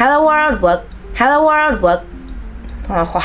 Hello World Book，Hello World Book，通话。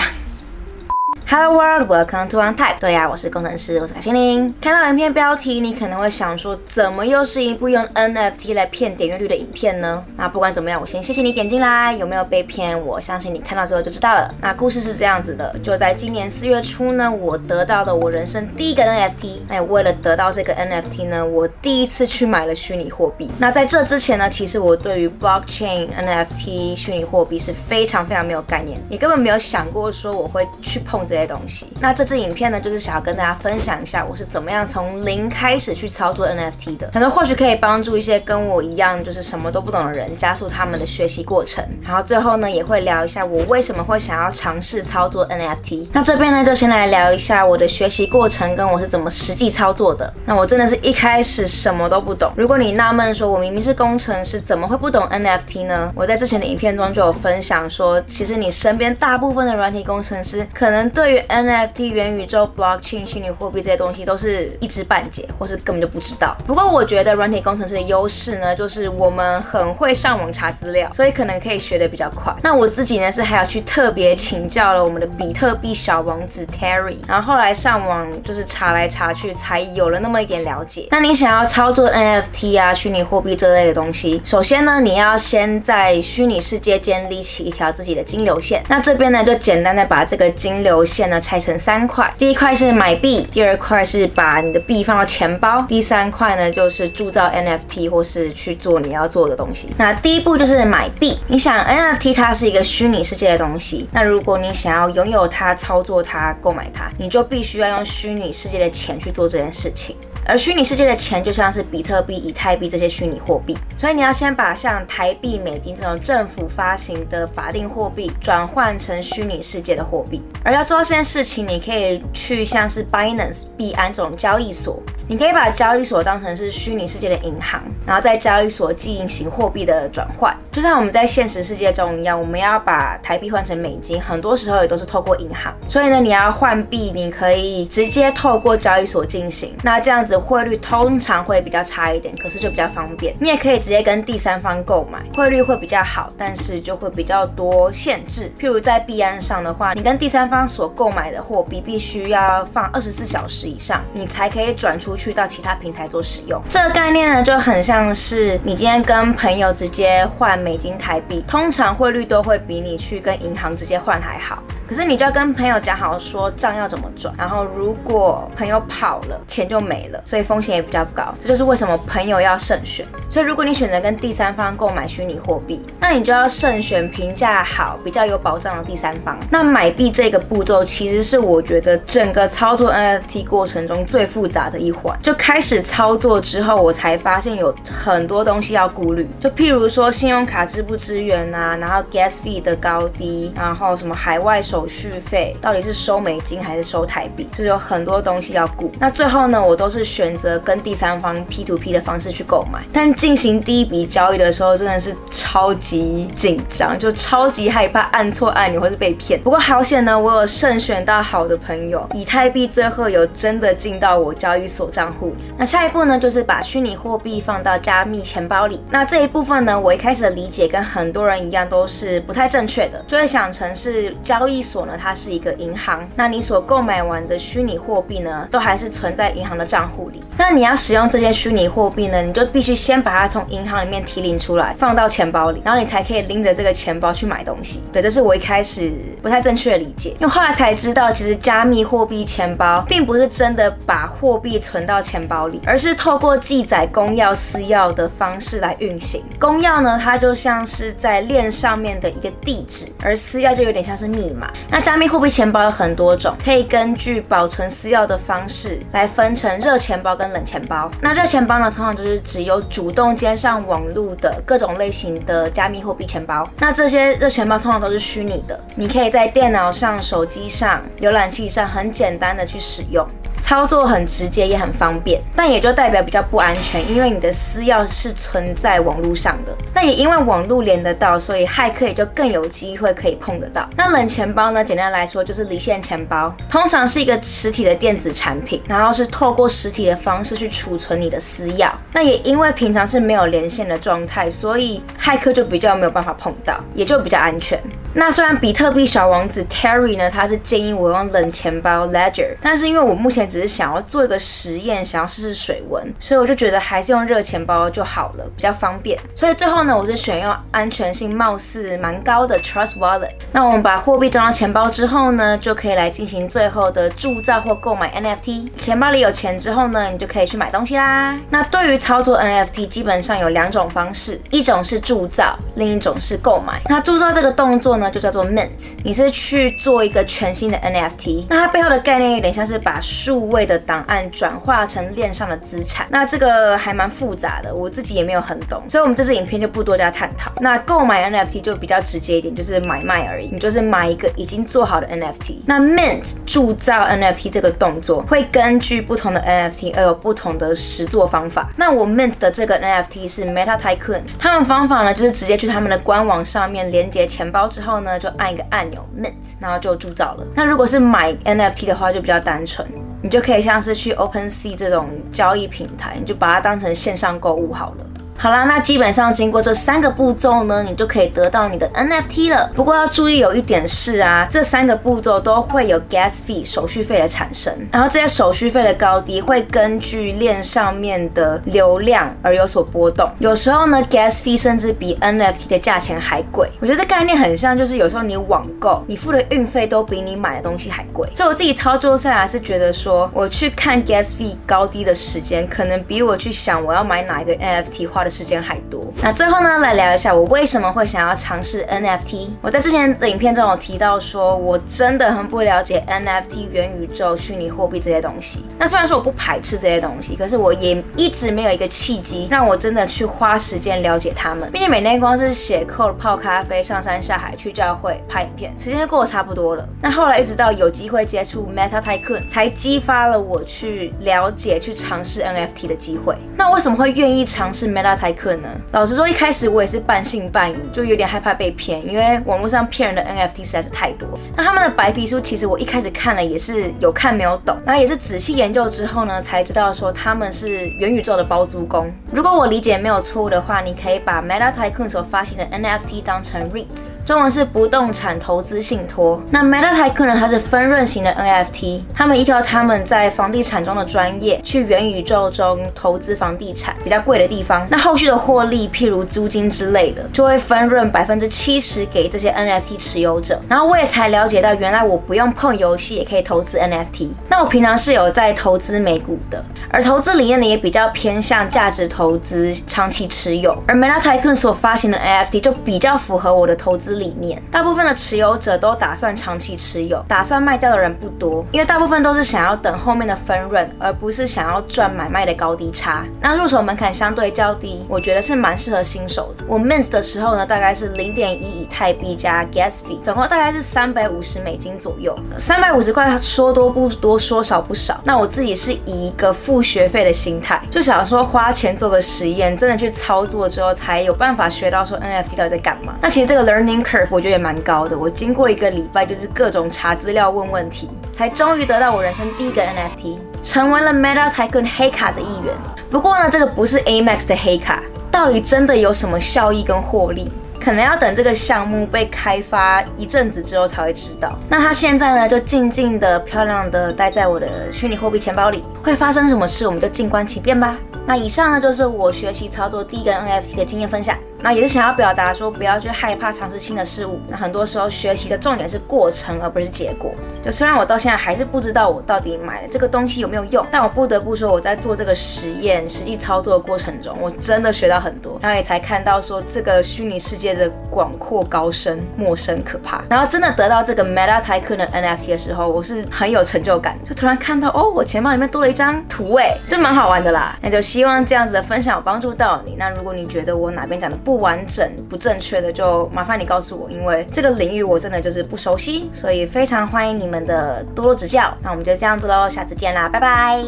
Hello world, welcome to Untyped。对呀，我是工程师，我是卡西林。看到影片标题，你可能会想说，怎么又是一部用 NFT 来骗点阅率的影片呢？那不管怎么样，我先谢谢你点进来，有没有被骗？我相信你看到之后就知道了。那故事是这样子的，就在今年四月初呢，我得到了我人生第一个 NFT。那也为了得到这个 NFT 呢，我第一次去买了虚拟货币。那在这之前呢，其实我对于 Blockchain NFT 虚拟货币是非常非常没有概念，也根本没有想过说我会去碰这些。东西，那这支影片呢，就是想要跟大家分享一下我是怎么样从零开始去操作 NFT 的，可能或许可以帮助一些跟我一样就是什么都不懂的人，加速他们的学习过程。然后最后呢，也会聊一下我为什么会想要尝试操作 NFT。那这边呢，就先来聊一下我的学习过程跟我是怎么实际操作的。那我真的是一开始什么都不懂。如果你纳闷说，我明明是工程师，怎么会不懂 NFT 呢？我在之前的影片中就有分享说，其实你身边大部分的软体工程师，可能对对于 NFT 元宇宙、Blockchain 虚拟货币这些东西都是一知半解，或是根本就不知道。不过我觉得软体工程师的优势呢，就是我们很会上网查资料，所以可能可以学得比较快。那我自己呢，是还要去特别请教了我们的比特币小王子 Terry，然后后来上网就是查来查去，才有了那么一点了解。那你想要操作 NFT 啊、虚拟货币这类的东西，首先呢，你要先在虚拟世界建立起一条自己的金流线。那这边呢，就简单的把这个金流线。线呢，拆成三块，第一块是买币，第二块是把你的币放到钱包，第三块呢就是铸造 NFT 或是去做你要做的东西。那第一步就是买币，你想 NFT 它是一个虚拟世界的东西，那如果你想要拥有它、操作它、购买它，你就必须要用虚拟世界的钱去做这件事情。而虚拟世界的钱就像是比特币、以太币这些虚拟货币，所以你要先把像台币、美金这种政府发行的法定货币转换成虚拟世界的货币。而要做到这件事情，你可以去像是 Binance、币安这种交易所。你可以把交易所当成是虚拟世界的银行，然后在交易所进行货币的转换，就像我们在现实世界中一样，我们要把台币换成美金，很多时候也都是透过银行。所以呢，你要换币，你可以直接透过交易所进行。那这样子汇率通常会比较差一点，可是就比较方便。你也可以直接跟第三方购买，汇率会比较好，但是就会比较多限制。譬如在币安上的话，你跟第三方所购买的货币必须要放二十四小时以上，你才可以转出。去到其他平台做使用，这个概念呢，就很像是你今天跟朋友直接换美金台币，通常汇率都会比你去跟银行直接换还好。可是你就要跟朋友讲好说账要怎么转，然后如果朋友跑了，钱就没了，所以风险也比较高。这就是为什么朋友要慎选。所以如果你选择跟第三方购买虚拟货币，那你就要慎选评价好、比较有保障的第三方。那买币这个步骤其实是我觉得整个操作 NFT 过程中最复杂的一环。就开始操作之后，我才发现有很多东西要顾虑。就譬如说信用卡支不支援啊，然后 gas fee 的高低，然后什么海外收手续费到底是收美金还是收台币，就是有很多东西要顾。那最后呢，我都是选择跟第三方 P to P 的方式去购买。但进行第一笔交易的时候，真的是超级紧张，就超级害怕按错按钮或是被骗。不过好险呢，我有慎选到好的朋友，以太币最后有真的进到我交易所账户。那下一步呢，就是把虚拟货币放到加密钱包里。那这一部分呢，我一开始的理解跟很多人一样，都是不太正确的，就会想成是交易所呢，它是一个银行，那你所购买完的虚拟货币呢，都还是存在银行的账户里。那你要使用这些虚拟货币呢，你就必须先把它从银行里面提领出来，放到钱包里，然后你才可以拎着这个钱包去买东西。对，这是我一开始不太正确的理解，因为后来才知道，其实加密货币钱包并不是真的把货币存到钱包里，而是透过记载公钥、私钥的方式来运行。公钥呢，它就像是在链上面的一个地址，而私钥就有点像是密码。那加密货币钱包有很多种，可以根据保存私钥的方式来分成热钱包跟冷钱包。那热钱包呢，通常就是只有主动接上网络的各种类型的加密货币钱包。那这些热钱包通常都是虚拟的，你可以在电脑上、手机上、浏览器上很简单的去使用。操作很直接也很方便，但也就代表比较不安全，因为你的私钥是存在网络上的。那也因为网络连得到，所以骇客也就更有机会可以碰得到。那冷钱包呢？简单来说就是离线钱包，通常是一个实体的电子产品，然后是透过实体的方式去储存你的私钥。那也因为平常是没有连线的状态，所以骇客就比较没有办法碰到，也就比较安全。那虽然比特币小王子 Terry 呢，他是建议我用冷钱包 Ledger，但是因为我目前只是想要做一个实验，想要试试水温，所以我就觉得还是用热钱包就好了，比较方便。所以最后呢，我是选用安全性貌似蛮高的 Trust Wallet。那我们把货币装到钱包之后呢，就可以来进行最后的铸造或购买 NFT。钱包里有钱之后呢，你就可以去买东西啦。那对于操作 NFT，基本上有两种方式，一种是铸造，另一种是购买。那铸造这个动作呢，就叫做 mint，你是去做一个全新的 NFT，那它背后的概念有点像是把数位的档案转化成链上的资产，那这个还蛮复杂的，我自己也没有很懂，所以我们这支影片就不多加探讨。那购买 NFT 就比较直接一点，就是买卖而已，你就是买一个已经做好的 NFT。那 mint 铸造 NFT 这个动作会根据不同的 NFT 而有不同的实作方法。那我 mint 的这个 NFT 是 Meta Tycoon，他们方法呢就是直接去他们的官网上面连接钱包之后。呢，就按一个按钮 mint，然后就铸造了。那如果是买 NFT 的话，就比较单纯，你就就可以像是去 OpenSea 这种交易平台，你就把它当成线上购物好了。好啦，那基本上经过这三个步骤呢，你就可以得到你的 NFT 了。不过要注意有一点是啊，这三个步骤都会有 gas fee 手续费的产生，然后这些手续费的高低会根据链上面的流量而有所波动。有时候呢，gas fee 甚至比 NFT 的价钱还贵。我觉得这概念很像，就是有时候你网购，你付的运费都比你买的东西还贵。所以我自己操作下来是觉得说，我去看 gas fee 高低的时间，可能比我去想我要买哪一个 NFT 花的时间还多。那最后呢，来聊一下我为什么会想要尝试 NFT。我在之前的影片中有提到说，我真的很不了解 NFT、元宇宙、虚拟货币这些东西。那虽然说我不排斥这些东西，可是我也一直没有一个契机让我真的去花时间了解他们。毕竟每天光是写 code、泡咖啡、上山下海、去教会、拍影片，时间就过得差不多了。那后来一直到有机会接触 Meta Tycoon，才激发了我去了解、去尝试 NFT 的机会。那为什么会愿意尝试 Meta 财客呢老实说，一开始我也是半信半疑，就有点害怕被骗，因为网络上骗人的 NFT 实在是太多。那他们的白皮书，其实我一开始看了也是有看没有懂，然后也是仔细研究之后呢，才知道说他们是元宇宙的包租公。如果我理解没有错误的话，你可以把 Meta Tycoon 所发行的 NFT 当成 REITs，中文是不动产投资信托。那 Meta Tycoon 呢，它是分润型的 NFT，他们依靠他们在房地产中的专业，去元宇宙中投资房地产比较贵的地方。那后续的获利，譬如租金之类的，就会分润百分之七十给这些 NFT 持有者。然后我也才了解到，原来我不用碰游戏也可以投资 NFT。那我平常是有在投资美股的，而投资理念呢也比较偏向价值投资，长期持有。而 Meta Tycoon 所发行的 NFT 就比较符合我的投资理念。大部分的持有者都打算长期持有，打算卖掉的人不多，因为大部分都是想要等后面的分润，而不是想要赚买卖的高低差。那入手门槛相对较低，我觉得。是蛮适合新手的。我 mint 的时候呢，大概是零点一以太币加 gas fee，总共大概是三百五十美金左右。三百五十块说多不多，说少不少。那我自己是以一个付学费的心态，就想说花钱做个实验，真的去操作之后，才有办法学到说 NFT 到底在干嘛。那其实这个 learning curve 我觉得也蛮高的。我经过一个礼拜，就是各种查资料、问问题，才终于得到我人生第一个 NFT，成为了 Meta Tycoon 黑卡的一员。不过呢，这个不是 Amex 的黑卡。到底真的有什么效益跟获利？可能要等这个项目被开发一阵子之后才会知道。那它现在呢，就静静的、漂亮的待在我的虚拟货币钱包里。会发生什么事，我们就静观其变吧。那以上呢，就是我学习操作第一个 NFT 的经验分享。那也是想要表达说，不要去害怕尝试新的事物。那很多时候学习的重点是过程，而不是结果。就虽然我到现在还是不知道我到底买了这个东西有没有用，但我不得不说，我在做这个实验、实际操作的过程中，我真的学到很多，然后也才看到说这个虚拟世界的广阔高深、陌生可怕。然后真的得到这个 Meta Tycoon 的 NFT 的时候，我是很有成就感，就突然看到哦，我钱包里面多了一张图，哎，就蛮好玩的啦。那就。希望这样子的分享有帮助到你。那如果你觉得我哪边讲的不完整、不正确的，就麻烦你告诉我，因为这个领域我真的就是不熟悉，所以非常欢迎你们的多多指教。那我们就这样子喽，下次见啦，拜拜。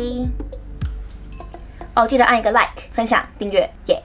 哦，记得按一个 like、分享、订阅，耶、